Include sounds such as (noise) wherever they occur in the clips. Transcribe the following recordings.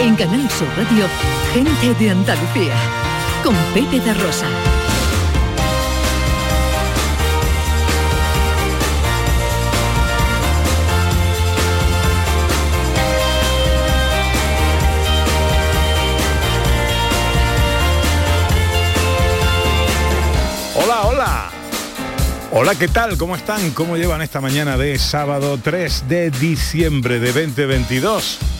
En Canal Sur Radio, gente de Andalucía, con Pepe de Rosa. Hola, hola. Hola, ¿qué tal? ¿Cómo están? ¿Cómo llevan esta mañana de sábado 3 de diciembre de 2022?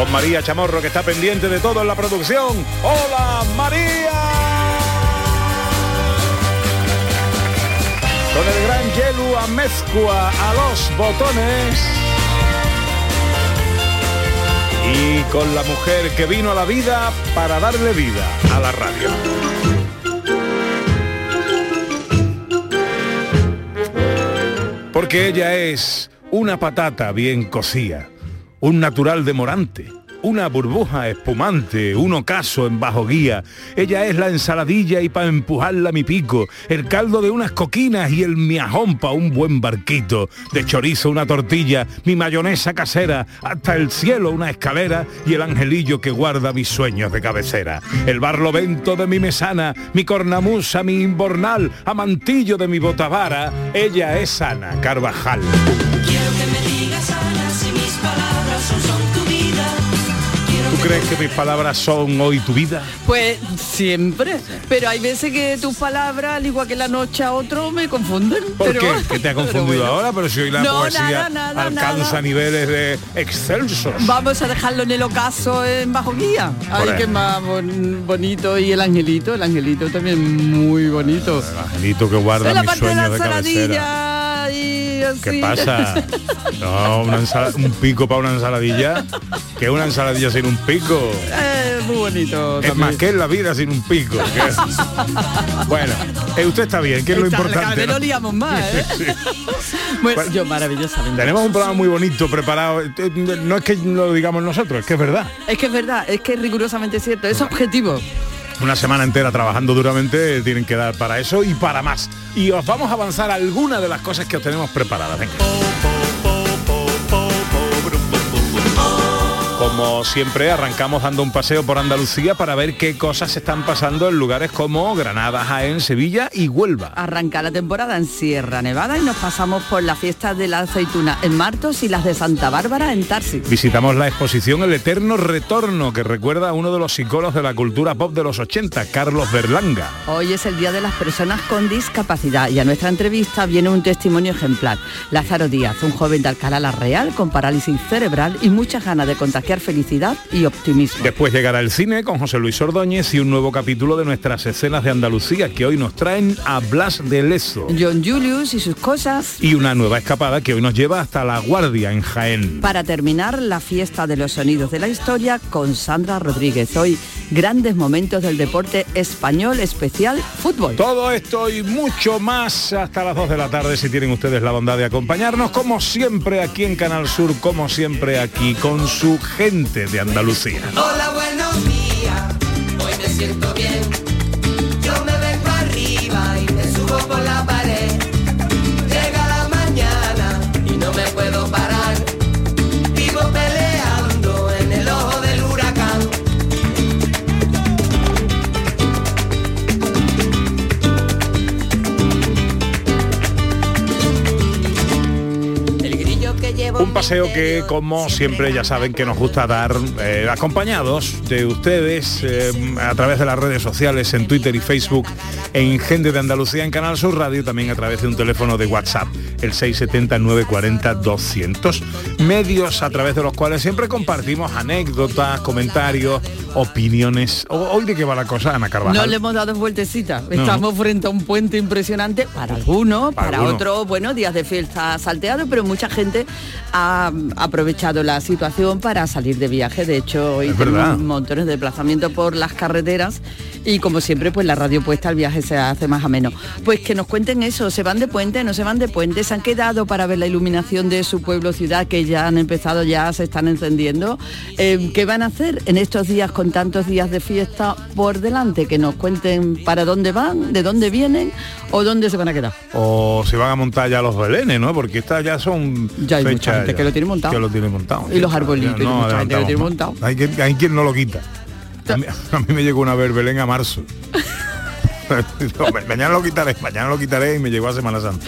Con María Chamorro que está pendiente de todo en la producción. ¡Hola María! Con el gran Yelu Amezcua a los botones. Y con la mujer que vino a la vida para darle vida a la radio. Porque ella es una patata bien cocida, un natural de Morante, una burbuja espumante, un ocaso en bajo guía. Ella es la ensaladilla y para empujarla mi pico, el caldo de unas coquinas y el miajón pa' un buen barquito, de chorizo una tortilla, mi mayonesa casera, hasta el cielo una escalera y el angelillo que guarda mis sueños de cabecera. El barlovento de mi mesana, mi cornamusa, mi imbornal, amantillo de mi botavara, ella es Ana Carvajal. Crees que mis palabras son hoy tu vida? Pues siempre, pero hay veces que tus palabras, al igual que la noche a otro, me confunden. ¿Por pero- qué? ¿Qué te ha pero confundido bueno. ahora? Pero si hoy la No, poesía nada, nada, alcanza nada. niveles de excelsos. Vamos a dejarlo en el ocaso en bajo guía. Ay, qué más bon- bonito. Y el angelito, el angelito también muy bonito. El angelito que guarda mis parte de la sueños de cabecera. ensaladilla y ¿Qué pasa? (laughs) No, una un pico para una ensaladilla. Que una ensaladilla sin un pico. Eh, muy bonito. Es más que en la vida sin un pico. (laughs) Bueno, eh, usted está bien, que es lo Está- importante. ¿no? liamos más, (laughs) ¿eh? Sí. Bueno, Bueno, yo maravillosamente. Tenemos un programa muy bonito preparado. No es que lo digamos nosotros, es que es verdad. Es que es verdad, es que es rigurosamente cierto, es objetivo. Una semana entera trabajando duramente tienen que dar para eso y para más. Y os vamos a avanzar algunas de las cosas que os tenemos preparadas. Venga. Como siempre, arrancamos dando un paseo por Andalucía para ver qué cosas están pasando en lugares como Granada, Jaén, Sevilla y Huelva. Arranca la temporada en Sierra Nevada y nos pasamos por las fiestas de la aceituna en Martos y las de Santa Bárbara en Tarsis. Visitamos la exposición El Eterno Retorno, que recuerda a uno de los iconos de la cultura pop de los 80, Carlos Berlanga. Hoy es el Día de las Personas con Discapacidad y a nuestra entrevista viene un testimonio ejemplar. Lázaro Díaz, un joven de Alcalá la Real con parálisis cerebral y muchas ganas de contagiar felicidad y optimismo. Después llegará el cine con José Luis Ordóñez y un nuevo capítulo de nuestras escenas de Andalucía que hoy nos traen a Blas de Lezo. John Julius y sus cosas. Y una nueva escapada que hoy nos lleva hasta La Guardia en Jaén. Para terminar, la fiesta de los sonidos de la historia con Sandra Rodríguez. Hoy, grandes momentos del deporte español especial fútbol. Todo esto y mucho más hasta las 2 de la tarde si tienen ustedes la bondad de acompañarnos, como siempre aquí en Canal Sur, como siempre aquí con su gente de Andalucía. Hola, buenos días. Hoy me siento bien. Un paseo que, como siempre, ya saben que nos gusta dar eh, acompañados de ustedes eh, a través de las redes sociales, en Twitter y Facebook, en Gente de Andalucía, en Canal Sur Radio, también a través de un teléfono de WhatsApp, el 670-940-200. Medios a través de los cuales siempre compartimos anécdotas, comentarios, opiniones. Hoy de qué va la cosa, Ana Carvajal. No le hemos dado vueltecita. Estamos frente a un puente impresionante para algunos, para, otros, bueno, días de fiesta salteado, pero mucha gente ha aprovechado la situación para salir de viaje. De hecho, hoy tenemos montones de desplazamientos por las carreteras y como siempre, pues la radio puesta el viaje se hace más ameno. Pues que nos cuenten eso, ¿se van de puente, no se van de puente? ¿Se han quedado para ver la iluminación de su pueblo, ciudad, que ya han empezado, ya se están encendiendo? Eh, ¿Qué van a hacer en estos días con tantos días de fiesta por delante? Que nos cuenten para dónde van, de dónde vienen o dónde se van a quedar. O si van a montar ya los belenes, ¿no? Porque estas ya son ya hay que lo tiene montado. Que lo tiene montado. Y los arbolitos, no, mucha gente que lo tiene montado. Hay, hay quien no lo quita. A mí, me llegó una vez Belén a marzo. (laughs) (laughs) mañana lo quitaré, mañana lo quitaré y me llegó a Semana Santa.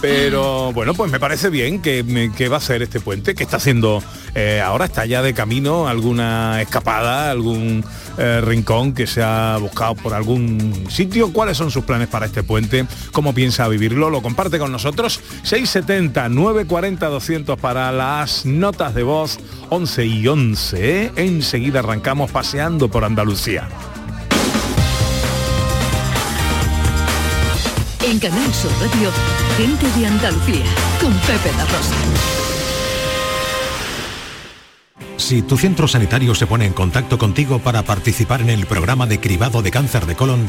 Pero bueno, pues me parece bien que, que va a ser este puente, que está haciendo eh, ahora, está ya de camino alguna escapada, algún eh, rincón que se ha buscado por algún sitio. ¿Cuáles son sus planes para este puente? ¿Cómo piensa vivirlo? Lo comparte con nosotros. 670 940 200 para las notas de voz 11 y 11. Enseguida arrancamos paseando por Andalucía. En Canal Sur Radio, gente de Andalucía, con Pepe La Rosa. Si tu centro sanitario se pone en contacto contigo para participar en el programa de cribado de cáncer de colon,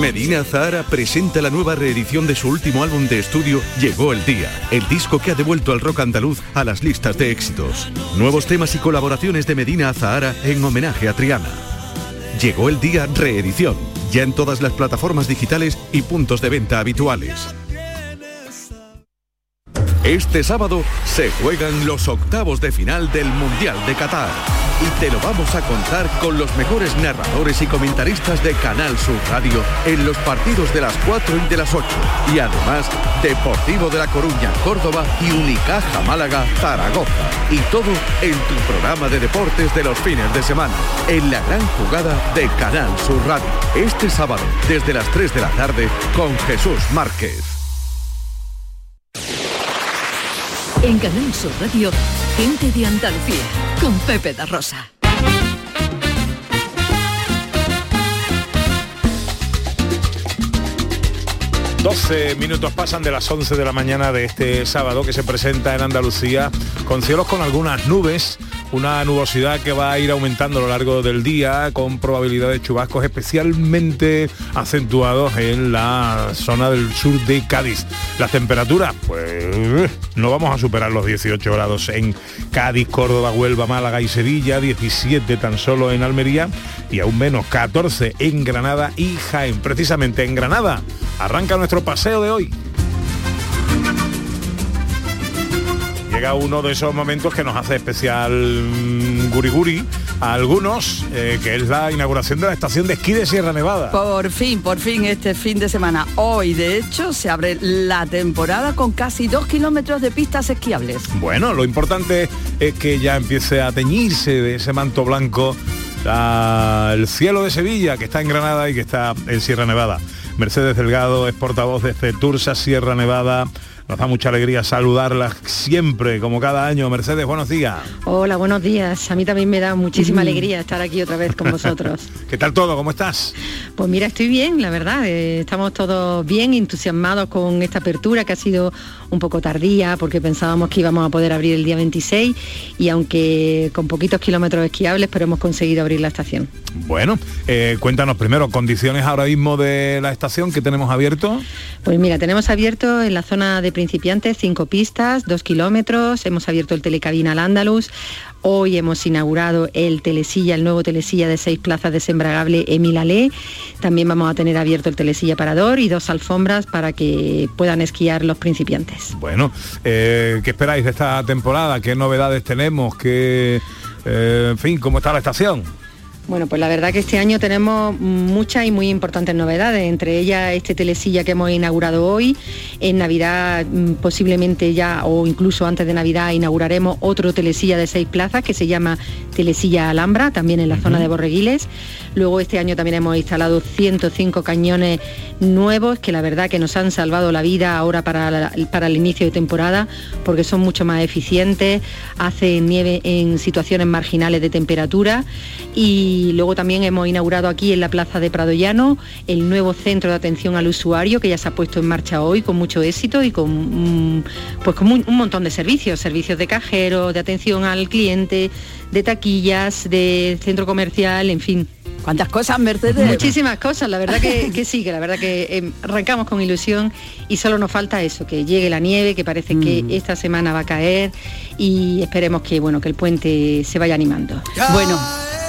Medina Zahara presenta la nueva reedición de su último álbum de estudio Llegó el Día, el disco que ha devuelto al rock andaluz a las listas de éxitos. Nuevos temas y colaboraciones de Medina Zahara en homenaje a Triana. Llegó el Día reedición, ya en todas las plataformas digitales y puntos de venta habituales. Este sábado se juegan los octavos de final del Mundial de Qatar y te lo vamos a contar con los mejores narradores y comentaristas de Canal Sur Radio en los partidos de las 4 y de las 8. Y además, Deportivo de La Coruña, Córdoba y Unicaja Málaga, Zaragoza. Y todo en tu programa de deportes de los fines de semana, en la gran jugada de Canal Sur Radio. Este sábado, desde las 3 de la tarde, con Jesús Márquez. En Canal Sur Radio, gente de Andalucía, con Pepe da Rosa. 12 minutos pasan de las 11 de la mañana de este sábado que se presenta en Andalucía con cielos con algunas nubes, una nubosidad que va a ir aumentando a lo largo del día con probabilidad de chubascos especialmente acentuados en la zona del sur de Cádiz. Las temperaturas, pues no vamos a superar los 18 grados en Cádiz, Córdoba, Huelva, Málaga y Sevilla, 17 tan solo en Almería y aún menos 14 en Granada y Jaén. Precisamente en Granada arranca nuestro paseo de hoy. Llega uno de esos momentos que nos hace especial mm, guri guri a algunos, eh, que es la inauguración de la estación de esquí de Sierra Nevada. Por fin, por fin este fin de semana. Hoy, de hecho, se abre la temporada con casi dos kilómetros de pistas esquiables. Bueno, lo importante es que ya empiece a teñirse de ese manto blanco el cielo de Sevilla, que está en Granada y que está en Sierra Nevada. Mercedes Delgado es portavoz de Cetursa Sierra Nevada Nos da mucha alegría saludarla siempre, como cada año. Mercedes, buenos días. Hola, buenos días. A mí también me da muchísima alegría estar aquí otra vez con (laughs) vosotros. ¿Qué tal todo? ¿Cómo estás? Pues mira, estoy bien, la verdad. eh, estamos todos bien entusiasmados con esta apertura que ha sido un poco tardía porque pensábamos que íbamos a poder abrir el día 26 y aunque con poquitos kilómetros esquiables, pero hemos conseguido abrir la estación. Bueno, eh, cuéntanos primero condiciones ahora mismo de la estación que tenemos abierto. Pues mira, tenemos abierto en la zona de principiantes cinco pistas, dos kilómetros, hemos abierto el telecabina al Andaluz, hoy hemos inaugurado el telesilla, el nuevo telesilla de seis plazas desembragable Emilalé, también vamos a tener abierto el telesilla parador y dos alfombras para que puedan esquiar los principiantes. Bueno, eh, ¿qué esperáis de esta temporada? ¿Qué novedades tenemos? ¿Qué, eh, en fin, ¿cómo está la estación? Bueno, pues la verdad que este año tenemos muchas y muy importantes novedades, entre ellas este telesilla que hemos inaugurado hoy. En Navidad, mm, posiblemente ya o incluso antes de Navidad, inauguraremos otro telesilla de seis plazas que se llama Telesilla Alhambra, también en la zona de Borreguiles. Luego este año también hemos instalado 105 cañones nuevos que la verdad que nos han salvado la vida ahora para, la- para el inicio de temporada porque son mucho más eficientes, hacen nieve en situaciones marginales de temperatura y luego también hemos inaugurado aquí en la Plaza de Prado Llano el nuevo centro de atención al usuario que ya se ha puesto en marcha hoy con mucho éxito y con, mm, pues con un montón de servicios, servicios de cajero, de atención al cliente, de taquillas, de centro comercial, en fin. ¿Cuántas cosas, Mercedes? Muchísimas cosas, la verdad que, que sí, que la verdad que eh, arrancamos con ilusión y solo nos falta eso, que llegue la nieve, que parece que esta semana va a caer y esperemos que bueno, que el puente se vaya animando. Bueno,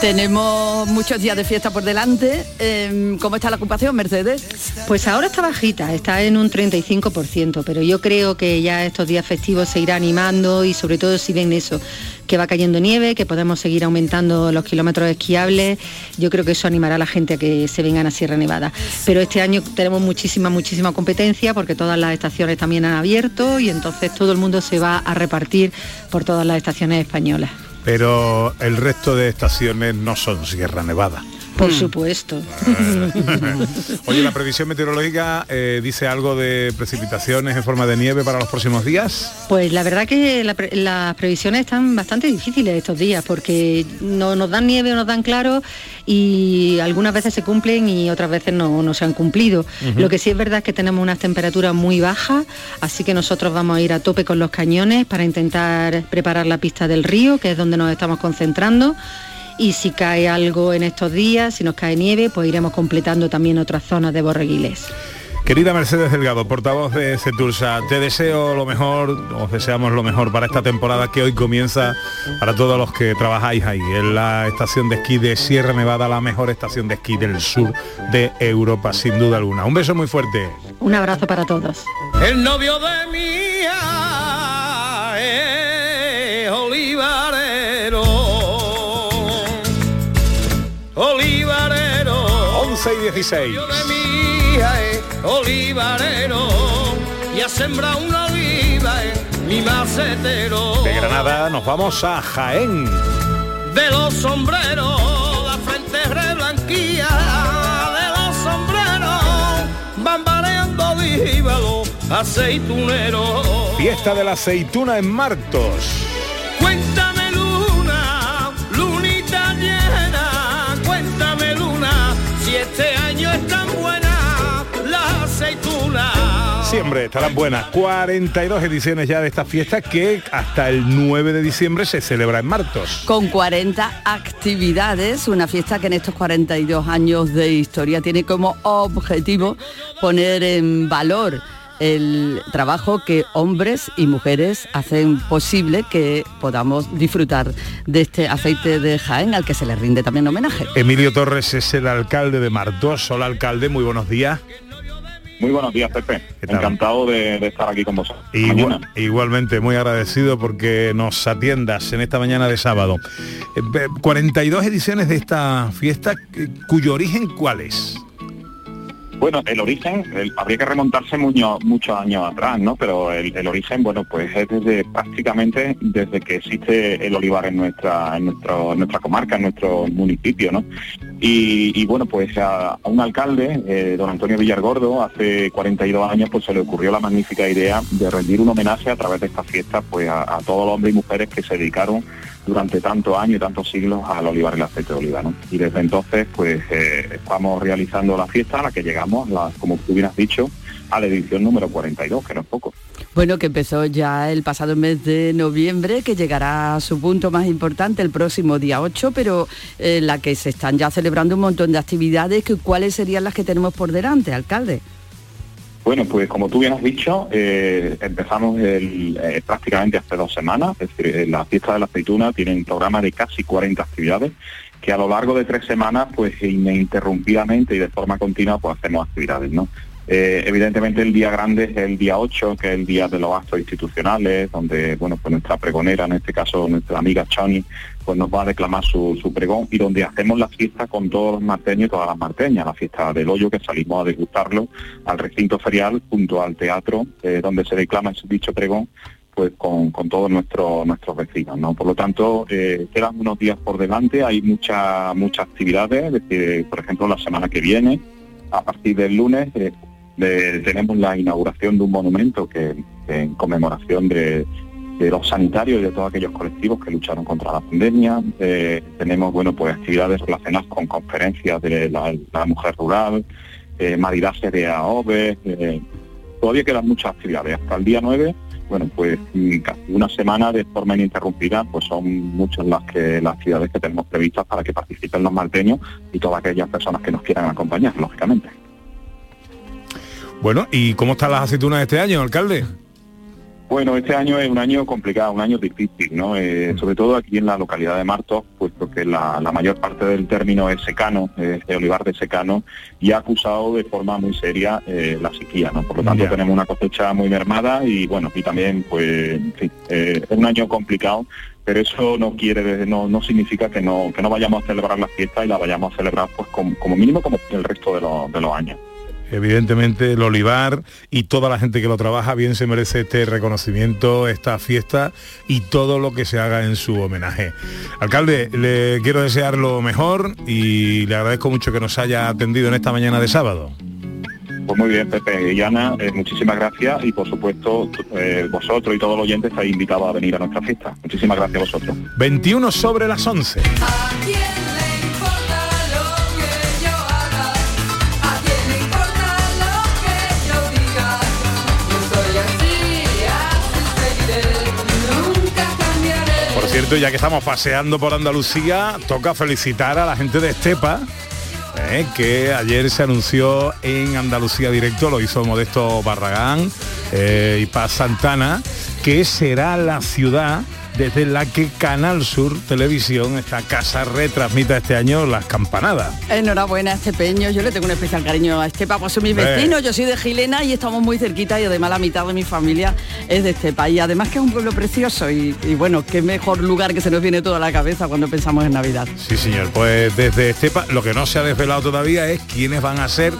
tenemos muchos días de fiesta por delante. Em, ¿Cómo está la ocupación, Mercedes? Pues ahora está bajita, está en un 35%, pero yo creo que ya estos días festivos se irá animando y sobre todo si ven eso, que va cayendo nieve, que podemos seguir aumentando los kilómetros esquiables, yo creo que eso animará a la gente a que se vengan a Sierra Nevada. Pero este año tenemos muchísima, muchísima competencia porque todas las estaciones también han abierto y entonces todo el mundo se va a repartir por todas las estaciones españolas. Pero el resto de estaciones no son Sierra Nevada. Por supuesto. (laughs) Oye, la previsión meteorológica eh, dice algo de precipitaciones en forma de nieve para los próximos días. Pues la verdad que la pre- las previsiones están bastante difíciles estos días porque no nos dan nieve o nos dan claro y algunas veces se cumplen y otras veces no, no se han cumplido. Lo que sí es verdad es que tenemos unas temperaturas muy bajas, así que nosotros vamos a ir a tope con los cañones para intentar preparar la pista del río, que es donde nos estamos concentrando. Y si cae algo en estos días, si nos cae nieve, pues iremos completando también otras zonas de borreguiles. Querida Mercedes Delgado, portavoz de Cetursa, te deseo lo mejor, os deseamos lo mejor para esta temporada que hoy comienza para todos los que trabajáis ahí, en la estación de esquí de Sierra Nevada, la mejor estación de esquí del sur de Europa, sin duda alguna. Un beso muy fuerte. Un abrazo para todos. El novio de mía Olivarero. 11 y 16. El novio de mía es olivarero. Y ha sembrado una oliva en mi macetero. De Granada nos vamos a Jaén. De los sombreros, la frente reblanquía. De los sombreros, bambareando díbalo, aceitunero. Fiesta de la aceituna en Martos. Siempre estarán buenas. 42 ediciones ya de esta fiesta que hasta el 9 de diciembre se celebra en Martos. Con 40 actividades, una fiesta que en estos 42 años de historia tiene como objetivo poner en valor el trabajo que hombres y mujeres hacen posible que podamos disfrutar de este aceite de Jaén al que se le rinde también homenaje. Emilio Torres es el alcalde de Martos. Hola alcalde, muy buenos días. Muy buenos días, Pepe. Encantado de, de estar aquí con vosotros. Igual- igualmente, muy agradecido porque nos atiendas en esta mañana de sábado. Eh, ve- 42 ediciones de esta fiesta, eh, cuyo origen cuál es? Bueno, el origen, habría que remontarse mucho- muchos años atrás, ¿no? Pero el, origen, bueno, pues es desde prácticamente desde que existe el olivar en nuestra, en nuestra comarca, en nuestro municipio, ¿no? Y, bueno, pues a, a un alcalde, eh, don Antonio Villargordo, hace 42 años, pues se le ocurrió la magnífica idea de rendir un homenaje a través de esta fiesta pues a, a todos los hombres y mujeres que se dedicaron durante tantos años y tantos siglos al olivar el aceite de oliva. ¿no? Y desde entonces, pues eh, estamos realizando la fiesta a la que llegamos, como tú hubieras dicho, a la edición número 42, que no es poco. Bueno, que empezó ya el pasado mes de noviembre, que llegará a su punto más importante el próximo día 8, pero eh, la que se están ya celebrando un montón de actividades, que, ¿cuáles serían las que tenemos por delante, alcalde? Bueno, pues como tú bien has dicho, eh, empezamos eh, prácticamente hace dos semanas, es decir, eh, la fiesta de la aceituna tiene un programa de casi 40 actividades que a lo largo de tres semanas, pues ininterrumpidamente y de forma continua, pues hacemos actividades, ¿no? Eh, evidentemente el día grande es el día 8, que es el día de los actos institucionales, donde bueno pues nuestra pregonera, en este caso nuestra amiga Chani, pues nos va a declamar su, su pregón y donde hacemos la fiesta con todos los marteños y todas las marteñas, la fiesta del hoyo que salimos a degustarlo al recinto ferial junto al teatro eh, donde se declama ese dicho pregón pues con, con todos nuestros nuestros vecinos, ¿no? Por lo tanto, eh, quedan unos días por delante, hay muchas muchas actividades, es por ejemplo, la semana que viene, a partir del lunes, tenemos la inauguración de un monumento que en conmemoración de, los sanitarios y de todos aquellos colectivos que lucharon contra la pandemia. Eh, tenemos bueno pues actividades relacionadas con conferencias de la, mujer rural, eh, maridaje de AOVE, eh, todavía quedan muchas actividades. Hasta el día 9, bueno pues mm, casi una semana de forma ininterrumpida, pues son muchas las que las actividades que tenemos previstas para que participen los malteños y todas aquellas personas que nos quieran acompañar, lógicamente. Bueno, ¿y cómo están las aceitunas este año, alcalde? Bueno, este año es un año complicado, un año difícil, ¿no? Eh, sobre todo aquí en la localidad de Martos, puesto que la, la mayor parte del término es secano, es de olivar de secano, y ha acusado de forma muy seria eh, la sequía, ¿no? Por lo tanto tenemos una cosecha muy mermada y bueno, y también pues, en fin, eh, es un año complicado, pero eso no quiere, no, no significa que no, que no vayamos a celebrar la fiesta y la vayamos a celebrar pues como, como mínimo como el resto de, los- de los años. Evidentemente el olivar y toda la gente que lo trabaja bien se merece este reconocimiento, esta fiesta y todo lo que se haga en su homenaje. Alcalde, le quiero desear lo mejor y le agradezco mucho que nos haya atendido en esta mañana de sábado. Pues muy bien, Pepe y Ana, eh, muchísimas gracias y por supuesto eh, vosotros y todos los oyentes estáis invitados a venir a nuestra fiesta. Muchísimas gracias a vosotros. 21 sobre las 11. Ya que estamos paseando por Andalucía, toca felicitar a la gente de Estepa, eh, que ayer se anunció en Andalucía Directo, lo hizo Modesto Barragán eh, y Paz Santana, que será la ciudad desde la que Canal Sur Televisión, esta casa, retransmita este año las campanadas. Enhorabuena a este peño, yo le tengo un especial cariño a Estepa, pues son mis Hombre. vecinos, yo soy de Gilena y estamos muy cerquita y además la mitad de mi familia es de Estepa y además que es un pueblo precioso y, y bueno, qué mejor lugar que se nos viene toda la cabeza cuando pensamos en Navidad. Sí, señor. Pues desde Estepa, lo que no se ha desvelado todavía es quiénes van a ser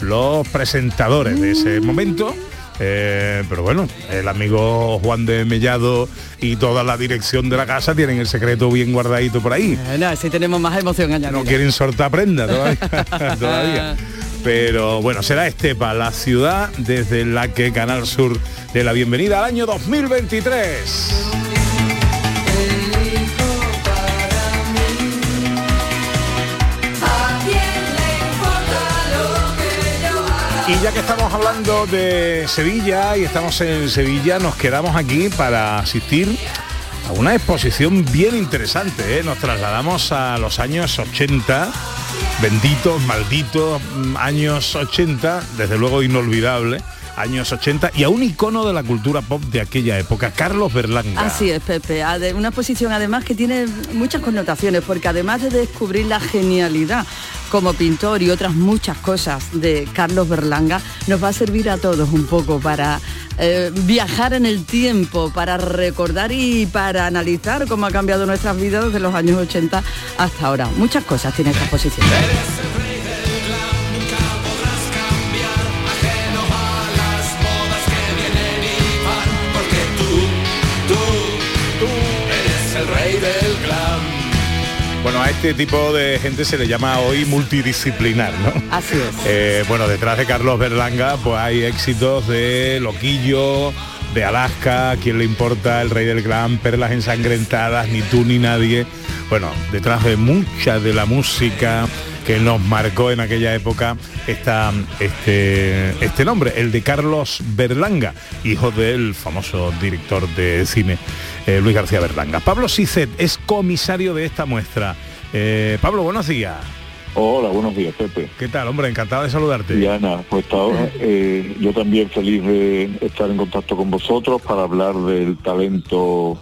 los presentadores de ese momento. Eh, pero bueno, el amigo Juan de Mellado y toda la dirección de la casa tienen el secreto bien guardadito por ahí. Así tenemos más emoción añadida. No quieren soltar prenda todavía. (laughs) todavía. Pero bueno, será Estepa, la ciudad desde la que Canal Sur de la bienvenida al año 2023. Y ya que estamos hablando de Sevilla y estamos en Sevilla, nos quedamos aquí para asistir a una exposición bien interesante. ¿eh? Nos trasladamos a los años 80, benditos, malditos mm, años 80, desde luego inolvidable, años 80, y a un icono de la cultura pop de aquella época, Carlos Berlanga. Así es, Pepe. Una exposición además que tiene muchas connotaciones, porque además de descubrir la genialidad como pintor y otras muchas cosas de Carlos Berlanga, nos va a servir a todos un poco para eh, viajar en el tiempo, para recordar y para analizar cómo ha cambiado nuestras vidas desde los años 80 hasta ahora. Muchas cosas tiene esta exposición. Bueno, a este tipo de gente se le llama hoy multidisciplinar, ¿no? Así es. Eh, bueno, detrás de Carlos Berlanga pues hay éxitos de Loquillo, de Alaska, ¿Quién le importa? El Rey del Gran, Perlas ensangrentadas, Ni tú ni nadie. Bueno, detrás de mucha de la música que nos marcó en aquella época está este, este nombre, el de Carlos Berlanga, hijo del famoso director de cine eh, Luis García Berlanga. Pablo Sicet es comisario de esta muestra. Eh, Pablo, buenos días. Hola, buenos días, Pepe. ¿Qué tal, hombre? Encantado de saludarte. Diana, pues ahora eh, yo también feliz de estar en contacto con vosotros para hablar del talento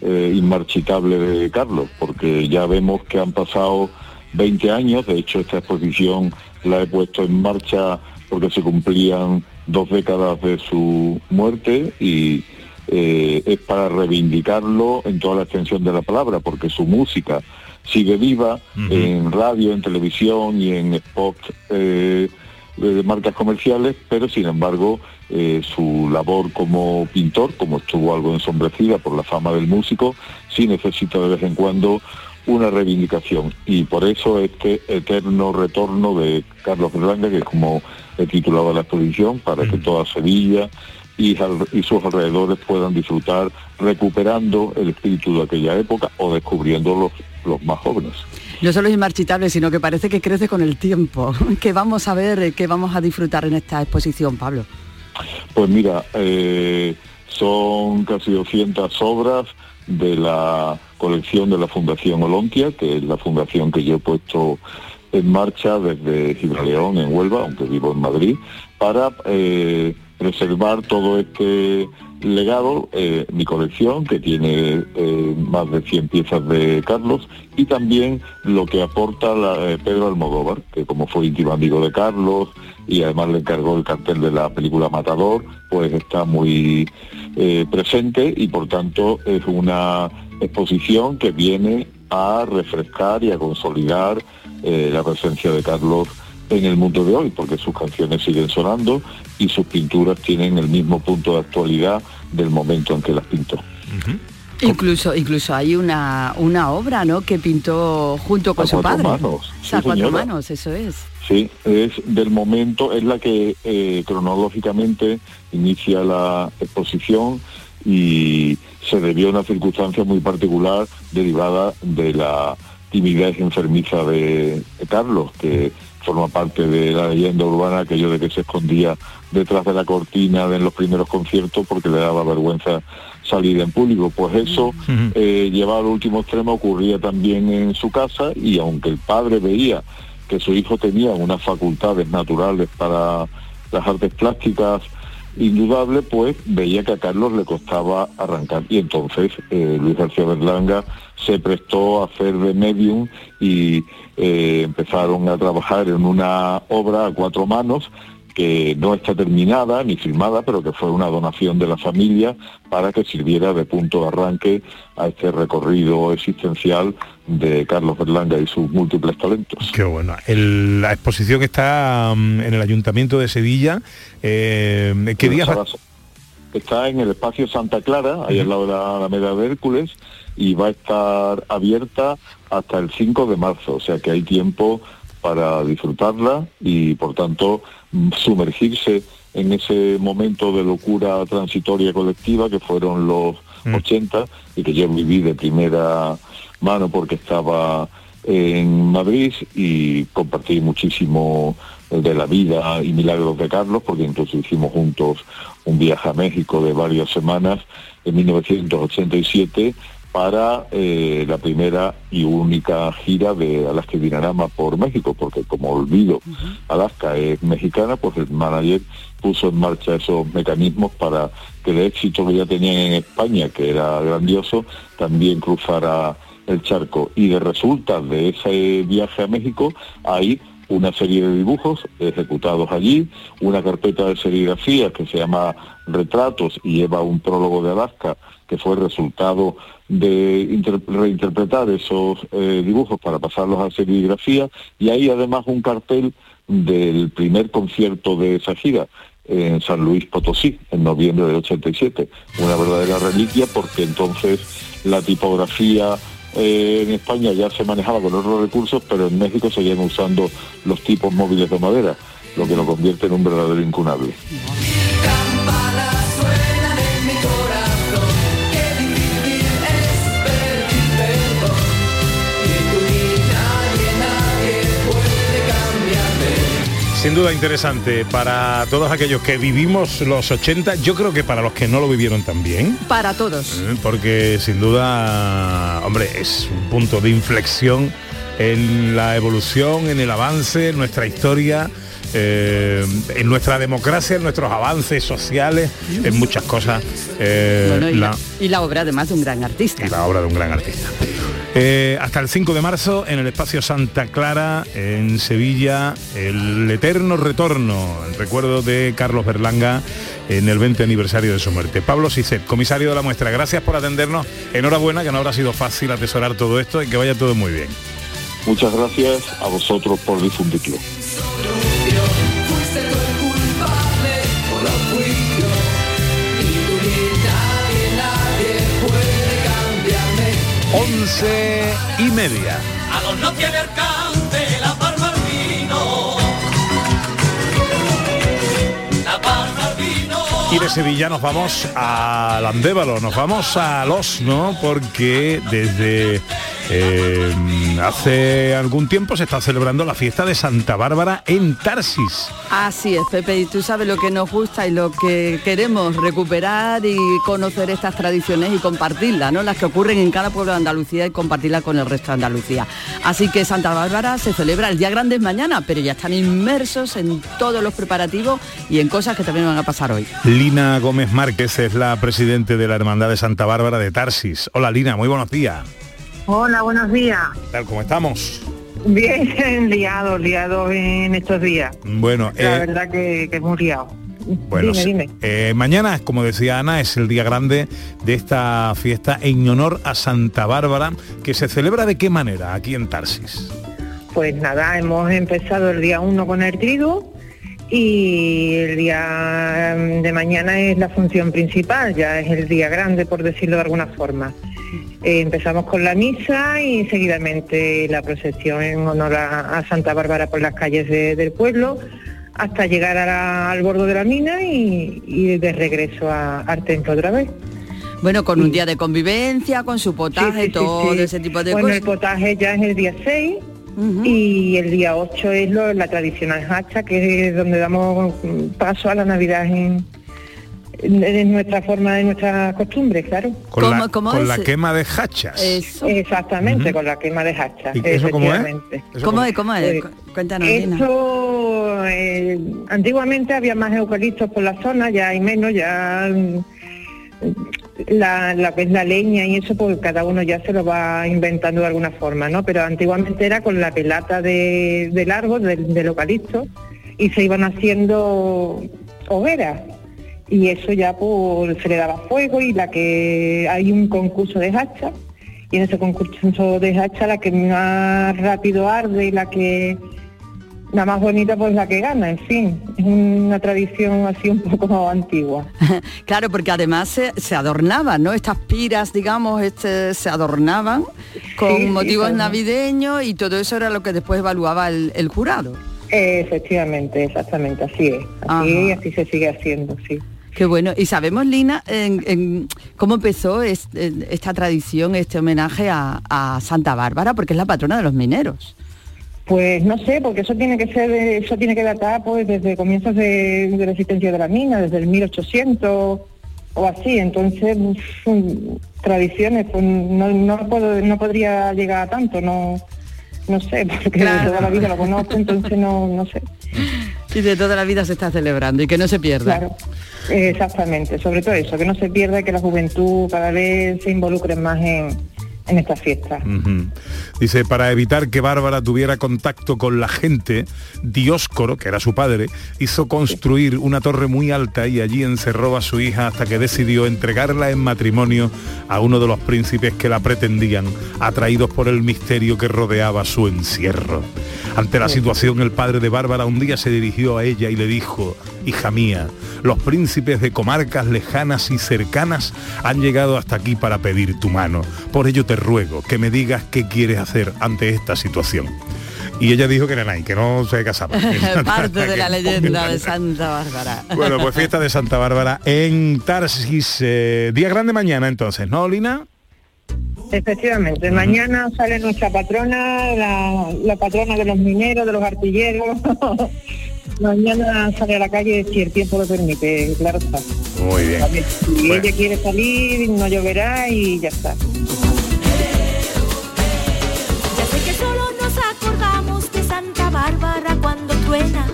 eh, inmarchitable de Carlos, porque ya vemos que han pasado 20 años, de hecho esta exposición la he puesto en marcha porque se cumplían dos décadas de su muerte y eh, es para reivindicarlo en toda la extensión de la palabra, porque su música sigue viva en radio, en televisión y en spots eh, de marcas comerciales, pero sin embargo eh, su labor como pintor, como estuvo algo ensombrecida por la fama del músico, sí necesita de vez en cuando una reivindicación y por eso este eterno retorno de Carlos Berlanga, que es como he titulado la exposición, para que toda Sevilla y, y, sus alrededores puedan disfrutar recuperando el espíritu de aquella época o descubriendo los, los más jóvenes. No solo es inmarchitable, sino que parece que crece con el tiempo. (laughs) ¿Qué vamos a ver, qué vamos a disfrutar en esta exposición, Pablo? Pues mira, eh, son casi 200 obras de la colección de la Fundación Olontia, que es la fundación que yo he puesto en marcha desde Gibraleón, en Huelva, aunque vivo en Madrid, para eh, preservar todo este legado, eh, mi colección, que tiene eh, más de 100 piezas de Carlos, y también lo que aporta eh, Pedro Almodóvar, que como fue íntimo amigo de Carlos y además le encargó el cartel de la película Matador, pues está muy presente y por tanto es una exposición que viene a refrescar y a consolidar eh, la presencia de Carlos en el mundo de hoy, porque sus canciones siguen sonando y sus pinturas tienen el mismo punto de actualidad del momento en que las pintó. Incluso, incluso hay una, una obra, ¿no? Que pintó junto con A su padre. manos, sí, cuatro señora. manos, eso es. Sí, es del momento, es la que eh, cronológicamente inicia la exposición y se debió a una circunstancia muy particular derivada de la timidez enfermiza de, Carlos, que forma parte de la leyenda urbana, aquello de que se escondía detrás de la cortina en los primeros conciertos porque le daba vergüenza salir en público. Pues eso, eh, llevado al último extremo, ocurría también en su casa y aunque el padre veía que su hijo tenía unas facultades naturales para las artes plásticas indudable, pues veía que a Carlos le costaba arrancar. Y entonces eh, Luis García Berlanga se prestó a hacer de medium y eh, empezaron a trabajar en una obra a cuatro manos que no está terminada ni filmada, pero que fue una donación de la familia para que sirviera de punto de arranque a este recorrido existencial de Carlos Berlanga y sus múltiples talentos. Qué bueno. El- la exposición está mm, en el Ayuntamiento de Sevilla. Eh, ¿Qué días Está en el espacio Santa Clara, ahí al lado de la Alameda de Hércules, y va a estar abierta hasta el 5 de marzo, o sea que hay tiempo para disfrutarla y por tanto sumergirse en ese momento de locura transitoria colectiva que fueron los 80 y que yo viví de primera mano porque estaba en Madrid y compartí muchísimo de la vida y milagros de Carlos, porque incluso hicimos juntos un viaje a México de varias semanas. En 1987 para eh, la primera y única gira de Alaska y Dinarama por México, porque como olvido, Alaska es mexicana, pues el manager puso en marcha esos mecanismos para que el éxito que ya tenían en España, que era grandioso, también cruzara el charco. Y de resultas de ese viaje a México hay una serie de dibujos ejecutados allí, una carpeta de serigrafía que se llama Retratos y lleva un prólogo de Alaska que fue resultado de inter- reinterpretar esos eh, dibujos para pasarlos a serigrafía y hay además un cartel del primer concierto de esa gira en San Luis Potosí en noviembre del 87, una verdadera reliquia porque entonces la tipografía eh, en España ya se manejaba con otros recursos, pero en México seguían usando los tipos móviles de madera, lo que lo convierte en un verdadero incunable. Sin duda interesante para todos aquellos que vivimos los 80, yo creo que para los que no lo vivieron también. Para todos. Eh, Porque sin duda, hombre, es un punto de inflexión en la evolución, en el avance, en nuestra historia. eh, en nuestra democracia, en nuestros avances sociales, en muchas cosas. eh, Bueno, y, la- la, y la obra además de un gran artista. y la obra de un gran artista. Eh, hasta el 5 de marzo en el espacio Santa Clara, en Sevilla, el eterno retorno, el recuerdo de Carlos Berlanga en el 20 aniversario de su muerte. Pablo Sicet, comisario de la muestra, gracias por atendernos. Enhorabuena, que no habrá sido fácil atesorar todo esto y que vaya todo muy bien. Muchas gracias a vosotros por difundirlo. 11 y media. A los no tiene alcance la palma al vino. La palma al vino. Y de Sevilla nos vamos a Landévalo, nos vamos a Los, ¿no? Porque desde eh, hace algún tiempo se está celebrando la fiesta de Santa Bárbara en Tarsis. Así es, Pepe, y tú sabes lo que nos gusta y lo que queremos recuperar y conocer estas tradiciones y compartirlas, ¿no? Las que ocurren en cada pueblo de Andalucía y compartirlas con el resto de Andalucía. Así que Santa Bárbara se celebra el día grande es mañana, pero ya están inmersos en todos los preparativos y en cosas que también van a pasar hoy. Lina Gómez Márquez es la presidente de la Hermandad de Santa Bárbara de Tarsis. Hola Lina, muy buenos días. Hola, buenos días. ¿Qué tal? ¿Cómo estamos? Bien liados, liados en estos días. Bueno, La eh, verdad que, que hemos liado. Bueno, dime, sí. dime. Eh, mañana, como decía Ana, es el día grande de esta fiesta en honor a Santa Bárbara, que se celebra de qué manera aquí en Tarsis. Pues nada, hemos empezado el día 1 con el triduo y el día mm, de mañana es la función principal, ya es el día grande, por decirlo de alguna forma. Eh, empezamos con la misa y seguidamente la procesión en honor a, a Santa Bárbara por las calles de- del pueblo hasta llegar a la- al bordo de la mina y, y de regreso a- al templo otra vez. Bueno, con un día de convivencia, con su potaje, Sí, todo ese tipo de bueno, cosas. el potaje ya es el día 6 y el día 8 es lo- la tradicional hacha, que es donde damos paso a la Navidad en, en- en nuestra forma, de nuestra costumbre, claro. Con, la, con la quema de hachas. Exactamente, con la quema de hacha. ¿Y eso cómo es? efectivamente. ¿Eso ¿Cómo cómo- es? ¿Cómo es? Eh, Cu- Cuéntanos. Esto, eh, antiguamente había más eucaliptos por la zona, ya hay menos, ya mm, la, la, pues, la leña y eso, pues cada uno ya se lo va inventando de alguna forma, ¿no? Pero antiguamente era con la pelata de- del árbol, del, del eucalipto, y se iban haciendo hogueras. Y eso ya pues se le daba fuego y la que hay un concurso de hacha y en ese concurso de hacha la que más rápido arde y la que la más bonita pues la que gana, en fin, es una tradición así un poco (laughs) antigua. Claro, porque además se, se adornaban, ¿no? Estas piras, digamos, este, se adornaban con Sí, motivos navideños y todo eso era lo que después evaluaba el, el jurado. Efectivamente, exactamente, así es, así, así se sigue haciendo, sí. Qué bueno. Y sabemos, Lina, en- en cómo empezó es- en esta tradición, este homenaje a, a Santa Bárbara, porque es la patrona de los mineros. Pues no sé, porque eso tiene que ser, eso tiene que datar pues desde comienzos de, de la existencia de la mina, desde el 1800 o así. Entonces, tradiciones, pues no, no puedo, no podría llegar a tanto, no, no sé, (laughs) porque de toda la vida lo conozco, entonces no, no sé. Y de toda la vida se está celebrando y que no se pierda. Claro, exactamente, sobre todo eso, que no se pierda y que la juventud cada vez se involucre más en, en estas fiestas. Ujú. Dice, para evitar que Bárbara tuviera contacto con la gente, Dioscoro, que era su padre, hizo construir una torre muy alta y allí encerró a su hija hasta que decidió entregarla en matrimonio a uno de los príncipes que la pretendían, atraídos por el misterio que rodeaba su encierro. Ante la situación, el padre de Bárbara un día se dirigió a ella y le dijo, hija mía, los príncipes de comarcas lejanas y cercanas han llegado hasta aquí para pedir tu mano. Por ello te ruego que me digas qué quieres hacer ante esta situación. Y ella dijo que era nada, que no se casaba. (laughs) Parte (laughs) de la leyenda de (laughs) Santa Bárbara. Bueno, pues fiesta de Santa Bárbara en Tarsis. eh, día grande mañana entonces, ¿no, Lina? Efectivamente, mañana sale nuestra patrona, la, la patrona de los mineros, de los artilleros. Mañana sale a la calle si el tiempo lo permite, claro está. Muy bien. Si Bueno. ella quiere salir, no lloverá y ya está. Ya sé que solo nos acordamos de Santa Bárbara cuando truena.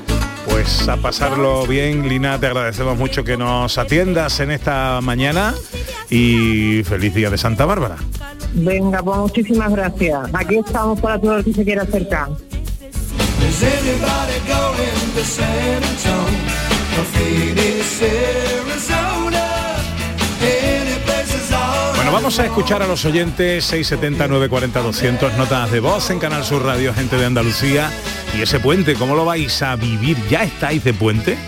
Pues a pasarlo bien, Lina, te agradecemos mucho que nos atiendas en esta mañana y feliz día de Santa Bárbara. Venga, pues muchísimas gracias. Aquí estamos para todo el que se quiera acercar. Is anybody going to San Antonio or Phoenix, Arizona? Any places all Bueno, vamos a escuchar a los oyentes 670 940 200 notas de voz en Canal Sur Radio, gente de Andalucía. Y ese puente, ¿cómo lo vais a vivir? ¿Ya estáis de puente?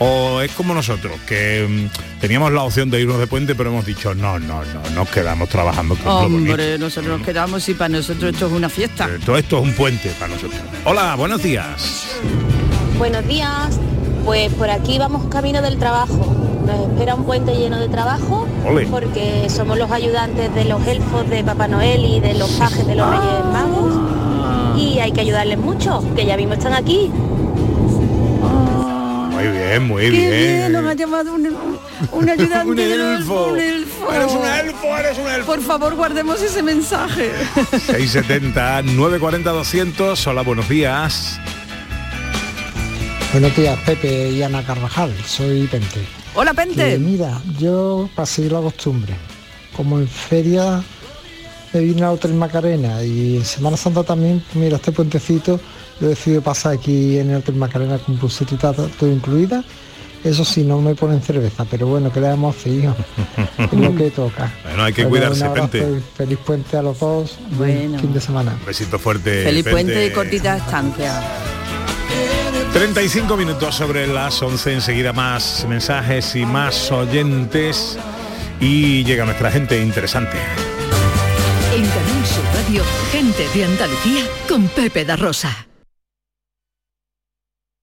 ¿O es como nosotros, que mm, teníamos la opción de irnos de puente, pero hemos dicho, no, no, no, nos quedamos trabajando con lo bonito. Hombre, nosotros nos quedamos y para nosotros esto es una fiesta. Todo esto es un puente para nosotros. Hola, buenos días. Buenos días, pues por aquí vamos camino del trabajo. Nos espera un puente lleno de trabajo porque somos los ayudantes de los elfos de Papá Noel y de los pajes de los Reyes Magos y hay que ayudarles mucho, que ya mismo están aquí. Muy bien, muy Qué bien. bien, nos ha llamado un, un (laughs) ayudante elfo. un elfo. Eres un elfo, eres un elfo. Por favor, guardemos ese mensaje. 670 940 200. Hola, buenos días. Buenos días, Pepe y Ana Carvajal, soy Pente. Hola, Pente. Mira, yo para seguir la costumbre, como en feria me vine a Hotel Macarena y en Semana Santa también, pues mira, este puentecito lo he decidido pasar aquí en el Hotel Macarena con bucetita todo incluida. Eso sí, no me ponen cerveza, pero bueno, ¿qué le hemos hijo? (laughs) Es lo que toca. Bueno, hay que Bueno, cuidarse, un abrazo Pente. y Feliz puente a los dos. Buen Bueno. fin de semana. Un besito fuerte. Feliz Pente. puente y cortita estancia. 35 minutos sobre las 11, enseguida más mensajes y más oyentes. Y llega nuestra gente interesante. En Canal Radio, gente de Andalucía con Pepe da.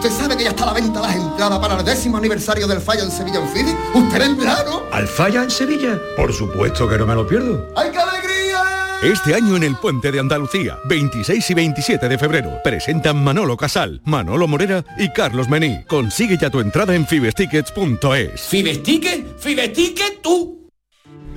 ¿usted sabe que ya está a la venta las entradas para el décimo aniversario del Falla en Sevilla en Fili? ¿Usted vendrá, no? ¿Al Falla en Sevilla? Por supuesto que no me lo pierdo. ¡Ay, qué alegría! Este año en el Puente de Andalucía, 26 y 27 de febrero, presentan Manolo Casal, Manolo Morera y Carlos Mení. Consigue ya tu entrada en fibestickets.es. ¿Fibesticket? ¿Fibesticket tú?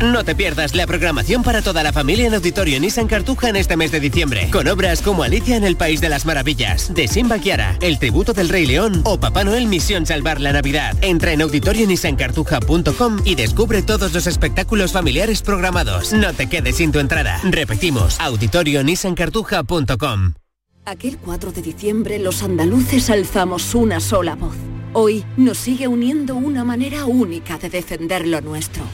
No te pierdas la programación para toda la familia en Auditorio Nissan Cartuja en este mes de diciembre, con obras como Alicia en el País de las Maravillas, de Simba Kiara, El Tributo del Rey León o Papá Noel Misión Salvar la Navidad. Entra en auditorionissancartuja.com y descubre todos los espectáculos familiares programados. No te quedes sin tu entrada. Repetimos, auditorionissancartuja.com. Aquel 4 de diciembre los andaluces alzamos una sola voz. Hoy nos sigue uniendo una manera única de defender lo nuestro.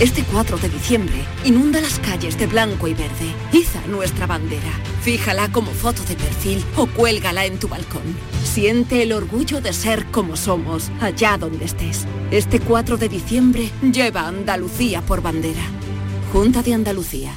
Este 4 de diciembre, inunda las calles de blanco y verde. Iza nuestra bandera. Fíjala como foto de perfil o cuélgala en tu balcón. Siente el orgullo de ser como somos, allá donde estés. Este 4 de diciembre, lleva a Andalucía por bandera. Junta de Andalucía.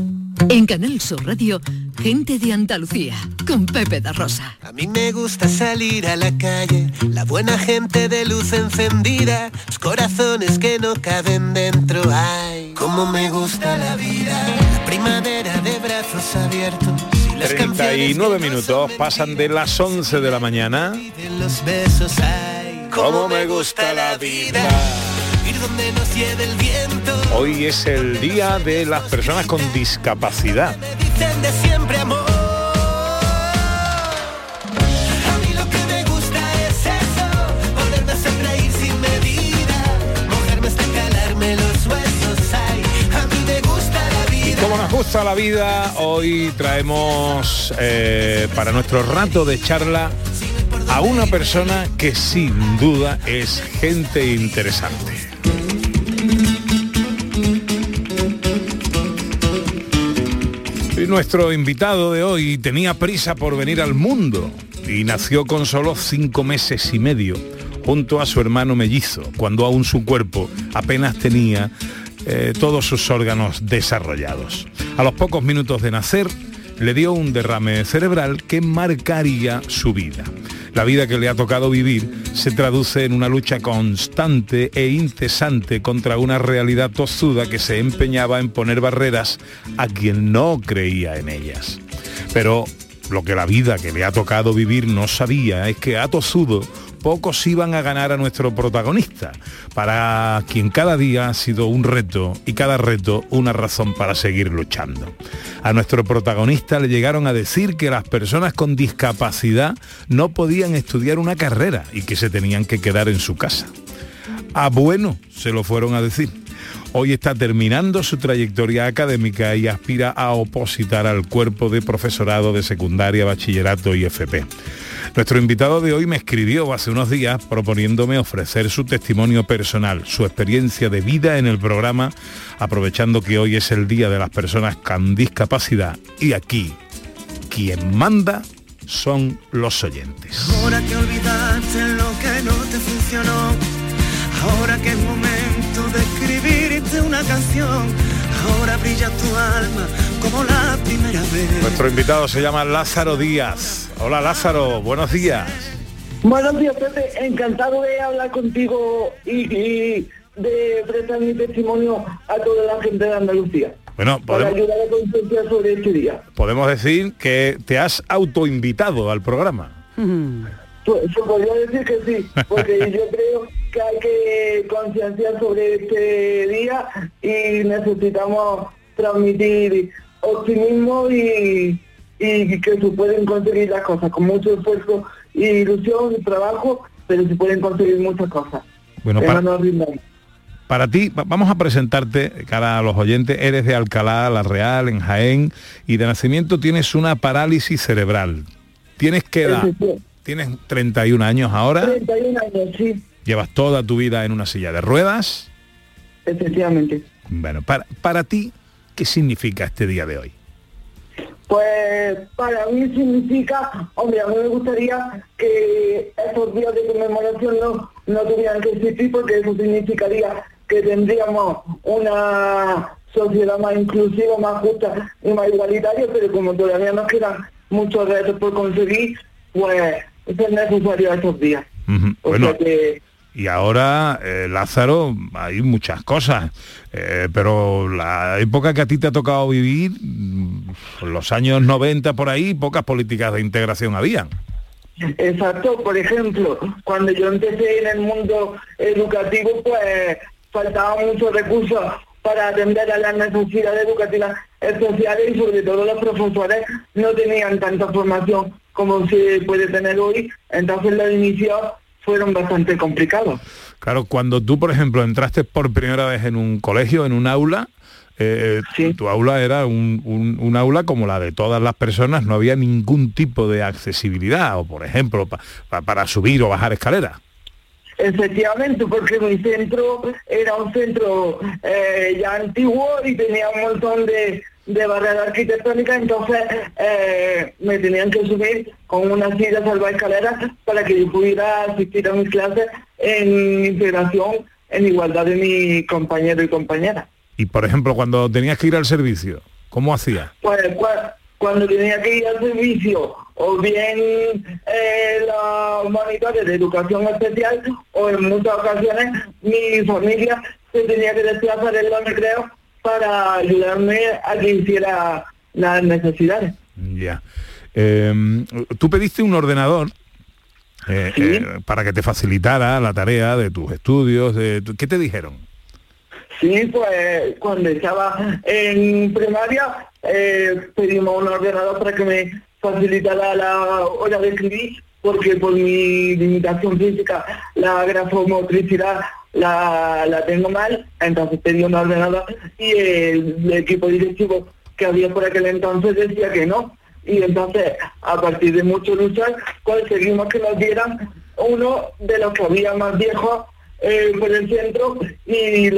En Canal Sur Radio, gente de Andalucía, con Pepe da Rosa. A mí me gusta salir a la calle, la buena gente de luz encendida, los corazones que no caben dentro. Ay, cómo me gusta la vida, la primavera de brazos abiertos. y las 39 minutos pasan de las 11 de la mañana. de los besos. Ay, Cómo me gusta la vida. Hoy es el día de las personas con discapacidad. Como nos gusta la vida, hoy traemos eh, para nuestro rato de charla a una persona que sin duda es gente interesante. Nuestro invitado de hoy tenía prisa por venir al mundo y nació con solo cinco meses y medio junto a su hermano mellizo, cuando aún su cuerpo apenas tenía eh, todos sus órganos desarrollados. A los pocos minutos de nacer, le dio un derrame cerebral que marcaría su vida. La vida que le ha tocado vivir se traduce en una lucha constante e incesante contra una realidad tozuda que se empeñaba en poner barreras a quien no creía en ellas. Pero lo que la vida que le ha tocado vivir no sabía es que a tozudo pocos iban a ganar a nuestro protagonista, para quien cada día ha sido un reto y cada reto una razón para seguir luchando. A nuestro protagonista le llegaron a decir que las personas con discapacidad no podían estudiar una carrera y que se tenían que quedar en su casa. A bueno se lo fueron a decir. Hoy está terminando su trayectoria académica y aspira a opositar al cuerpo de profesorado de secundaria, bachillerato y FP. Nuestro invitado de hoy me escribió hace unos días proponiéndome ofrecer su testimonio personal, su experiencia de vida en el programa, aprovechando que hoy es el Día de las Personas con Discapacidad y aquí quien manda son los oyentes. Ahora que olvidaste lo que no te funcionó, ahora que momento de canción, ahora brilla tu alma como la primera vez. Nuestro invitado se llama Lázaro Díaz. Hola Lázaro, buenos días. Buenos días, Pepe. Encantado de hablar contigo y, y de prestar mi testimonio a toda la gente de Andalucía. Bueno, Para podemos, ayudar a sobre este día. podemos decir que te has autoinvitado al programa. Pues, Se podría decir que sí, porque (laughs) yo creo que hay que concienciar sobre este día y necesitamos transmitir optimismo y, y que se pueden conseguir las cosas con mucho esfuerzo y ilusión y trabajo, pero se pueden conseguir muchas cosas. Bueno, para- no. Para ti, va- vamos a presentarte, cara a los oyentes, eres de Alcalá, La Real, en Jaén, y de nacimiento tienes una parálisis cerebral. ¿Tienes qué edad? Efectivamente. Tienes 31 años ahora, 31 años, sí, llevas toda tu vida en una silla de ruedas. efectivamente. Bueno, para, para ti, ¿qué significa este día de hoy? Pues para mí significa, hombre, a mí me gustaría que esos días de conmemoración no, no tuvieran que existir porque eso significaría que tendríamos una sociedad más inclusiva, más justa y más igualitaria, pero como todavía nos quedan muchos retos por conseguir, pues es necesario esos días. O Bueno, sea que y ahora, eh, Lázaro, hay muchas cosas, eh, pero la época que a ti te ha tocado vivir, mm, los años 90 por ahí, pocas políticas de integración habían. Exacto, por ejemplo, cuando yo empecé en el mundo educativo, pues faltaban muchos recursos para atender a las necesidades educativas especiales y sobre todo los profesores no tenían tanta formación como se puede tener hoy, entonces los inicios fueron bastante complicados. Claro, cuando tú, por ejemplo, entraste por primera vez en un colegio, en un aula, eh, tu aula era un, un- un aula como la de todas las personas, no había ningún tipo de accesibilidad, o por ejemplo, pa- pa- para subir o bajar escaleras. Efectivamente, porque mi centro era un centro eh, ya antiguo y tenía un montón de, de barreras arquitectónicas, entonces eh, me tenían que subir con una silla salva escaleras para que yo pudiera asistir a mis clases en integración, en igualdad de mi compañero y compañera. Y por ejemplo, cuando tenías que ir al servicio, ¿cómo hacías? Pues cua- cuando tenía que ir al servicio, o bien eh, los monitores de educación especial, o en muchas ocasiones mi familia se tenía que desplazar en los recreos para ayudarme a que hiciera las necesidades. Ya. Eh, Tú pediste un ordenador eh, eh, para que te facilitara la tarea de tus estudios. De, tu- ¿Qué te dijeron? Sí, pues cuando estaba en primaria eh, pedimos un ordenador para que me facilitara la hora de escribir, porque por mi limitación física la grafomotricidad la, la tengo mal, entonces pedí un ordenador y el, equipo directivo que había por aquel entonces decía que no. Y entonces, a partir de mucho luchar, conseguimos que nos dieran uno de los que había más viejos eh, por el centro y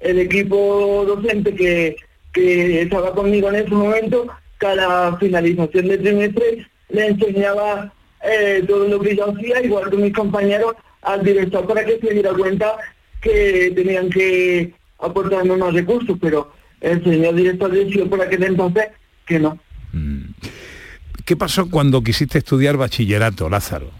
el equipo docente que, que estaba conmigo en ese momento, cada finalización del trimestre, le enseñaba eh, todo lo que yo hacía, igual que mis compañeros, al director para que se diera cuenta que tenían que aportarme más recursos, pero el señor director decidió por aquel entonces que no. ¿Qué pasó cuando quisiste estudiar bachillerato, Lázaro?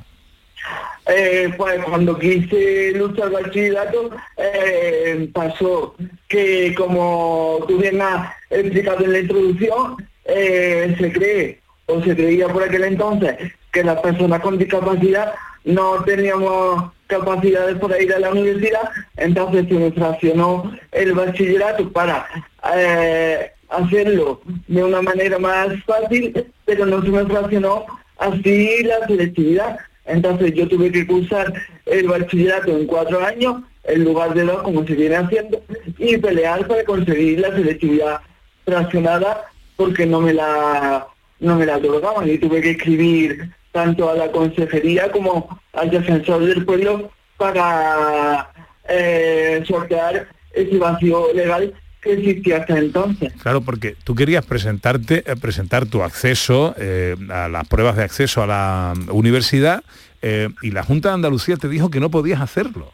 Eh, pues cuando quise luchar bachillerato eh, pasó que como tú bien has explicado en la introducción, eh, se cree o se creía por aquel entonces que las personas con discapacidad no teníamos capacidades para ir a la universidad, entonces se me fraccionó el bachillerato para eh, hacerlo de una manera más fácil, pero no se me fraccionó así la selectividad. Entonces yo tuve que cursar el bachillerato en cuatro años, en lugar de dos como se viene haciendo, y pelear para conseguir la selectividad fraccionada porque no me la no me la otorgaban y tuve que escribir tanto a la consejería como al defensor del pueblo para eh, sortear ese vacío legal que existía hasta entonces. Claro, porque tú querías presentarte, eh, presentar tu acceso eh, a las pruebas de acceso a la universidad eh, y la Junta de Andalucía te dijo que no podías hacerlo.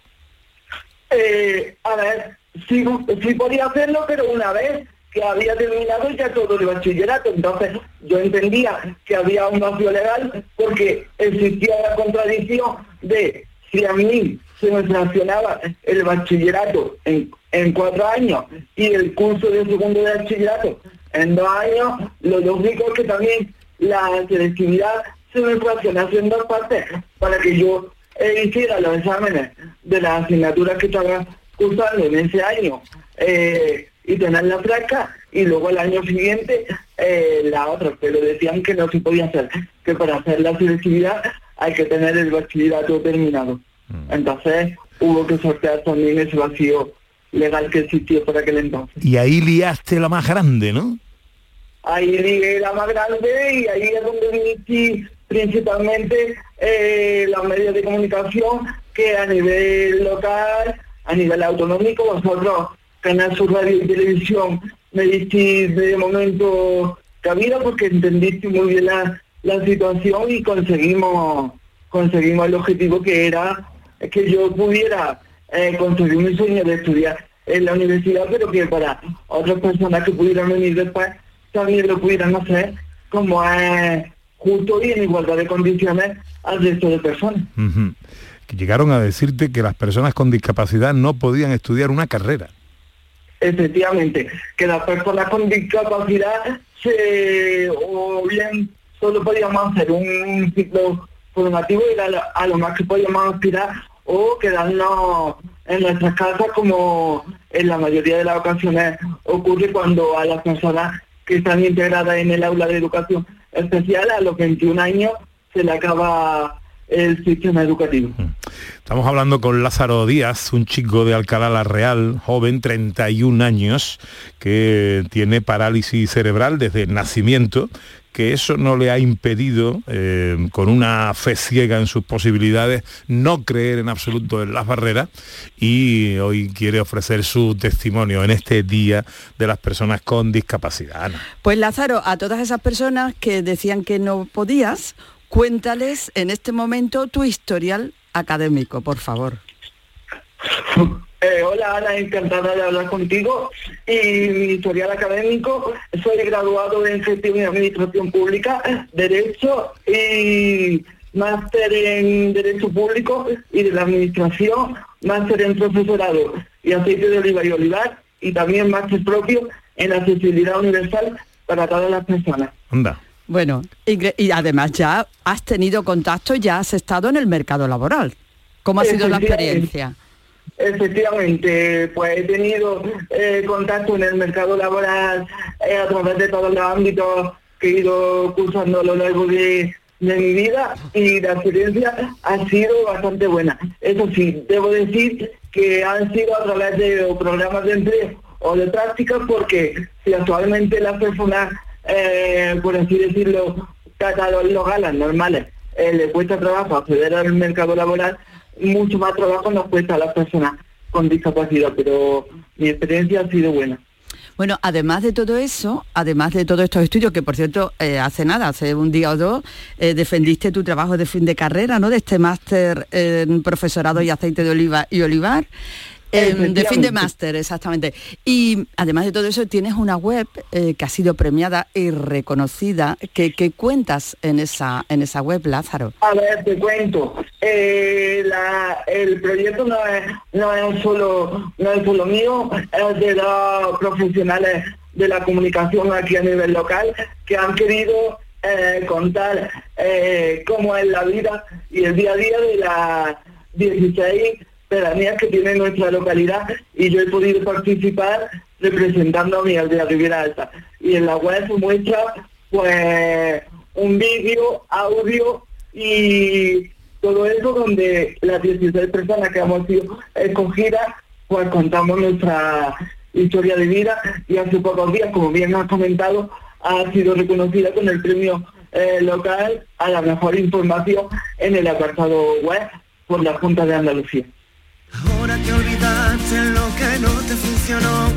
A ver, sí, sí podía hacerlo, pero una vez que había terminado ya todo el bachillerato, entonces yo entendía que había un vacío legal porque existía la contradicción de si a mí se me fraccionaba el bachillerato en, en cuatro años y el curso de segundo de bachillerato en dos años, lo lógico es que también la selectividad se me fraccionase en dos partes para que yo eh, hiciera los exámenes de las asignaturas que estaba cursando en ese año. Eh, y tener la placa y luego el año siguiente eh, la otra, pero decían que no se podía hacer, que para hacer la selectividad hay que tener el bachillerato terminado. Entonces hubo que sortear también ese vacío legal que existió por aquel entonces. Y ahí liaste la más grande, ¿no? Ahí ligué la más grande y ahí es donde dirigí principalmente eh, los medios de comunicación que a nivel local, a nivel autonómico, vosotros, Canal Sur Radio y Televisión, me diste de momento cabida porque entendiste muy bien la, la situación y conseguimos conseguimos el objetivo que era que yo pudiera eh, conseguir mi sueño de estudiar en la universidad, pero que para otras personas que pudieran venir después también lo pudieran hacer como es justo y en igualdad de condiciones al resto de personas. Llegaron a decirte que las personas con discapacidad no podían estudiar una carrera. Efectivamente, que las personas con discapacidad se, o bien solo podíamos hacer un ciclo formativo y era lo- a lo más que podíamos aspirar o quedarnos en nuestras casas como en la mayoría de las ocasiones ocurre cuando a las personas que están integradas en el aula de educación especial a los 21 años se le acaba el sistema educativo. Estamos hablando con Lázaro Díaz, un chico de Alcalá la Real, joven, 31 años, que tiene parálisis cerebral desde el nacimiento, que eso no le ha impedido, eh, con una fe ciega en sus posibilidades, no creer en absoluto en las barreras y hoy quiere ofrecer su testimonio en este Día de las Personas con Discapacidad. Pues Lázaro, a todas esas personas que decían que no podías, cuéntales en este momento tu historial académico, por favor. Eh, hola Ana, encantada de hablar contigo. Y mi historial académico, soy graduado en gestión y administración pública, derecho y máster en derecho público y de la administración, máster en profesorado y aceite de oliva y olivar y también máster propio en accesibilidad universal para todas las personas. Anda. Bueno, y, y además ya has tenido contacto, ya has estado en el mercado laboral. ¿Cómo ha sido la experiencia? Efectivamente, pues he tenido eh, contacto en el mercado laboral eh, a través de todos los ámbitos que he ido cursando a lo largo de, de mi vida y la experiencia ha sido bastante buena. Eso sí, debo decir que han sido a través de programas de empleo o de prácticas porque si actualmente las personas, eh, por así decirlo, catalogadas normales, eh, les cuesta trabajo acceder al mercado laboral, mucho más trabajo nos cuesta a las personas con discapacidad, pero mi experiencia ha sido buena. Bueno, además de todo eso, además de todos estos estudios, que por cierto, eh, hace nada, hace un día o dos, eh, defendiste tu trabajo de fin de carrera, ¿no? De este máster en profesorado y aceite de oliva y olivar. Eh, de fin de máster, exactamente. Y además de todo eso, tienes una web eh, que ha sido premiada y reconocida. ¿Qué, qué cuentas en esa, en esa web, Lázaro? A ver, te cuento. Eh, la- el proyecto no es, no es solo no es solo mío, es de dos profesionales de la comunicación aquí a nivel local que han querido eh, contar cómo es la vida y el día a día de las 16 pedanías que tiene nuestra localidad y yo he podido participar representando a mi aldea Riviera Alta. Y en la web se muestra pues un vídeo, audio y todo eso donde las 16 personas que hemos sido escogidas pues contamos nuestra historia de vida y hace pocos días, como bien has comentado, ha sido reconocida con el premio eh, local a la mejor información en el apartado web por la Junta de Andalucía. Ahora que olvidaste lo que no te funcionó,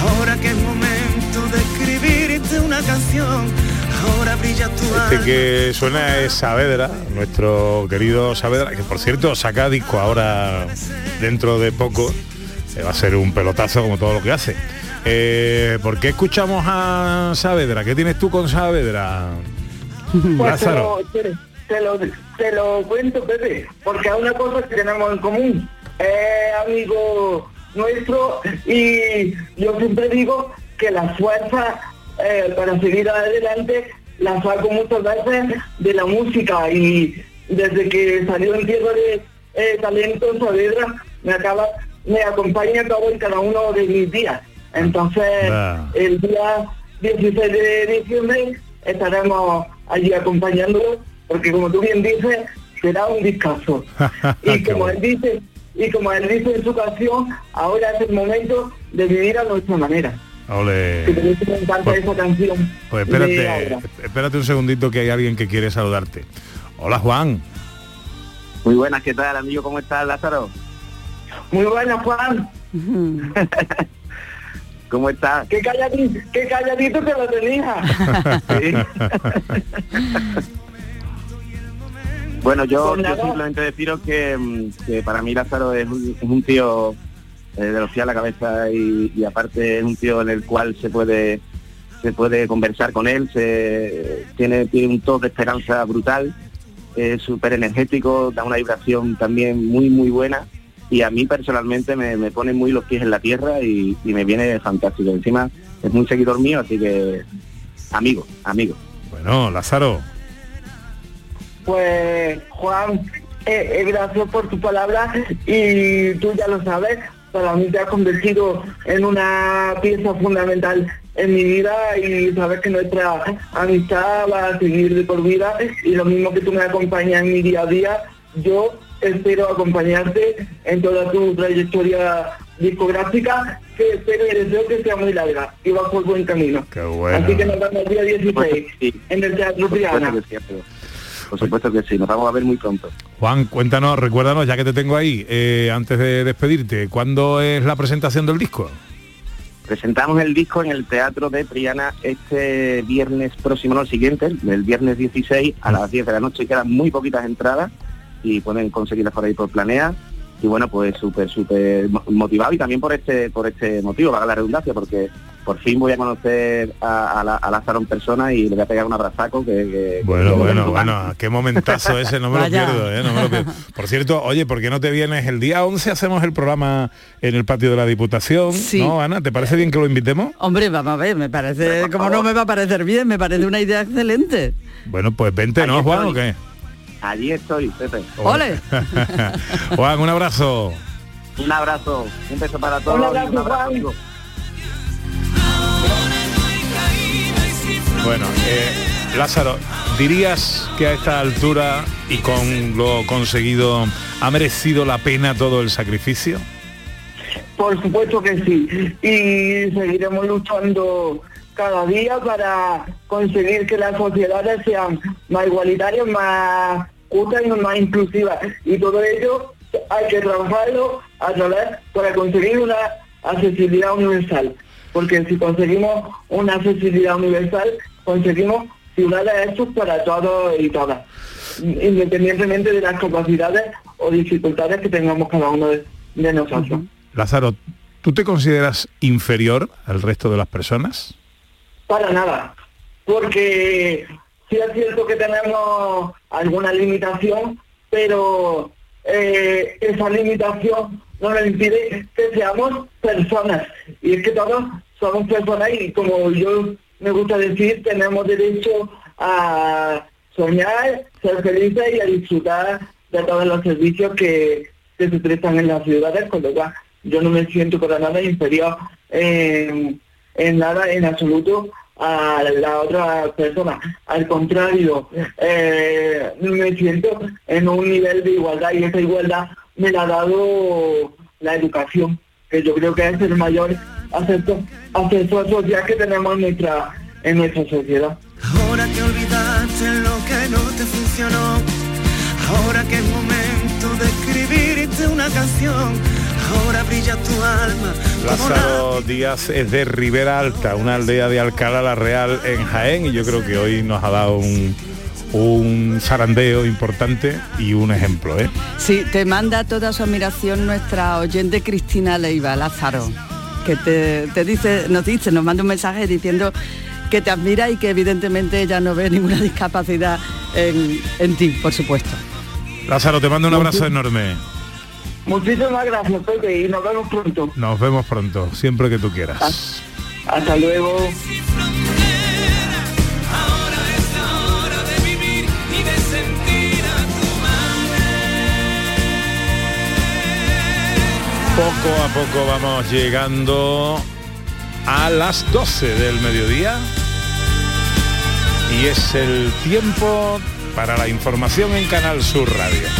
ahora que es momento de escribirte una canción, ahora brilla tu Este que suena es Saavedra, nuestro querido Saavedra, que por cierto saca disco ahora dentro de poco. Eh, va a ser un pelotazo como todo lo que hace. Eh, ¿Por qué escuchamos a Saavedra? ¿Qué tienes tú con Saavedra? Pues te lo, te lo, te lo cuento, Pepe, porque hay una cosa que tenemos en común. Es amigo nuestro y yo siempre digo que la fuerza eh, para seguir adelante la saco muchas veces de la música y desde que salió en tierra de eh, talento Saavedra me acaba me acompaña todo y cada uno de mis días. Entonces, Ah. el día 16 de diciembre estaremos allí acompañándolo, porque como tú bien dices, será un discazo. (laughs) Y como él dice, y como él dice en su canción, ahora es el momento de vivir a nuestra manera. Ole. Que me encanta esa canción. Pues espérate, espérate un segundito que hay alguien que quiere saludarte. Hola Juan. Muy buenas, ¿qué tal, amigo? ¿Cómo estás, Lázaro? Muy buenas, Juan. (laughs) ¿Cómo estás? Qué calladito, qué calladito que lo tenía. (laughs) (laughs) Bueno, yo, yo simplemente deciros que, mm, que para mí Lázaro es un, es un tío eh, de los pies a la cabeza y, y aparte es un tío en el cual se puede se puede conversar con él, se tiene, tiene un toque de esperanza brutal, es súper energético, da una vibración también muy muy buena y a mí personalmente me, me pone muy los pies en la tierra y, y me viene fantástico. Encima es muy seguidor mío, así que amigo, amigo. Bueno, Lázaro. Pues Juan, eh, eh, gracias por tu palabra y tú ya lo sabes, para mí te has convertido en una pieza fundamental en mi vida y sabes que nuestra amistad va a seguir de por vida y lo mismo que tú me acompañas en mi día a día, yo espero acompañarte en toda tu trayectoria discográfica que espero y deseo que sea muy larga y va por buen camino. Qué bueno. Así que nos vemos el día 16 en el Teatro Triana. Por supuesto que sí, nos vamos a ver muy pronto. Juan, cuéntanos, recuérdanos, ya que te tengo ahí, eh, antes de despedirte, ¿cuándo es la presentación del disco? Presentamos el disco en el Teatro de Triana este viernes próximo, no el siguiente, el viernes 16 a las 10 de la noche. Quedan muy poquitas entradas y pueden conseguirlas por ahí por Planea. Y bueno, pues súper, súper mo- motivado y también por este por este motivo, para la redundancia, porque por fin voy a conocer a, a, la- a Lázaro en persona y le voy a pegar un abrazaco que... que- Bueno, que- bueno, bueno, qué momentazo ese, no me lo (laughs) pierdo, ¿eh? no me lo pierdo. Por cierto, oye, ¿por qué no te vienes el día 11? Hacemos el programa en el patio de la Diputación, Sí. ¿no, Ana? ¿Te parece bien que lo invitemos? Hombre, vamos a ver, me parece, como no me va a parecer bien, me parece una idea excelente. Bueno, pues vente, ¿no, Juan, o qué? Allí estoy, Pepe. ¡Ole! (laughs) Juan, un abrazo. Un abrazo, un beso para todos. Un y abrazo, un abrazo, Juan. amigo. Bueno, eh, Lázaro, ¿dirías que a esta altura y con lo conseguido ha merecido la pena todo el sacrificio? Por supuesto que sí. Y seguiremos luchando cada día para conseguir que las sociedades sean más igualitarias, más justas y más inclusivas. Y todo ello hay que trabajarlo a través para conseguir una accesibilidad universal. Porque si conseguimos una accesibilidad universal, conseguimos ciudades hechos para todos y todas, independientemente de las capacidades o dificultades que tengamos cada uno de, de nosotros. Lázaro, ¿tú te consideras inferior al resto de las personas? Para nada, porque sí es cierto que tenemos alguna limitación, pero eh, esa limitación no nos impide que seamos personas. Y es que todos somos personas y como yo me gusta decir, tenemos derecho a soñar, ser felices y a disfrutar de todos los servicios que, que se prestan en las ciudades, con lo cual yo no me siento para nada inferior en, en nada, en absoluto, a la otra persona. Al contrario, eh, me siento en un nivel de igualdad y esa igualdad me la ha dado la educación, que yo creo que es el mayor aspecto, aspecto social que tenemos en nuestra, en nuestra sociedad. Ahora que olvidaste lo que no te funcionó, ahora que es momento de escribirte una canción, ahora brilla tu alma. Lázaro Díaz es de Ribera Alta, una aldea de Alcalá la Real en Jaén y yo creo que hoy nos ha dado un, un zarandeo importante y un ejemplo, ¿eh? Sí, te manda toda su admiración nuestra oyente Cristina Leiva, Lázaro, que te, te dice, nos dice, nos manda un mensaje diciendo que te admira y que evidentemente ella no ve ninguna discapacidad en, en ti, por supuesto. Lázaro, te mando un abrazo enorme. Muchísimas gracias, Pepe, y nos vemos pronto. Nos vemos pronto, siempre que tú quieras. Hasta luego. y de sentir a Poco a poco vamos llegando a las 12 del mediodía y es el tiempo para la información en Canal Sur Radio.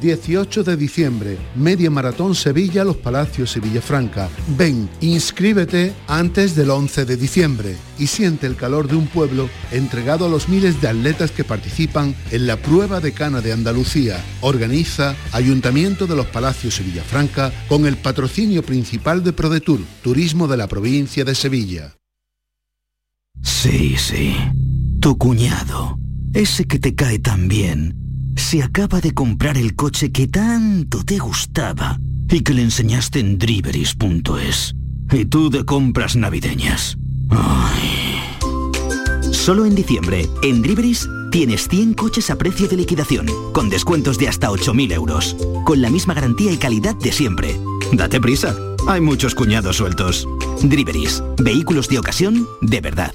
18 de diciembre, Media Maratón Sevilla, Los Palacios y Villafranca. Ven, inscríbete antes del 11 de diciembre y siente el calor de un pueblo entregado a los miles de atletas que participan en la prueba de cana de Andalucía. Organiza Ayuntamiento de Los Palacios y Villafranca con el patrocinio principal de ProDetour, Turismo de la provincia de Sevilla. Sí, sí. Tu cuñado. Ese que te cae tan bien se acaba de comprar el coche que tanto te gustaba y que le enseñaste en driveris.es. Y tú de compras navideñas. Ay. Solo en diciembre, en Driveris, tienes 100 coches a precio de liquidación, con descuentos de hasta 8.000 euros, con la misma garantía y calidad de siempre. Date prisa, hay muchos cuñados sueltos. Driveris, vehículos de ocasión de verdad.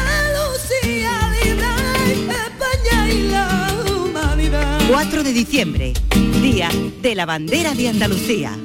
4 de diciembre, Día de la Bandera de Andalucía.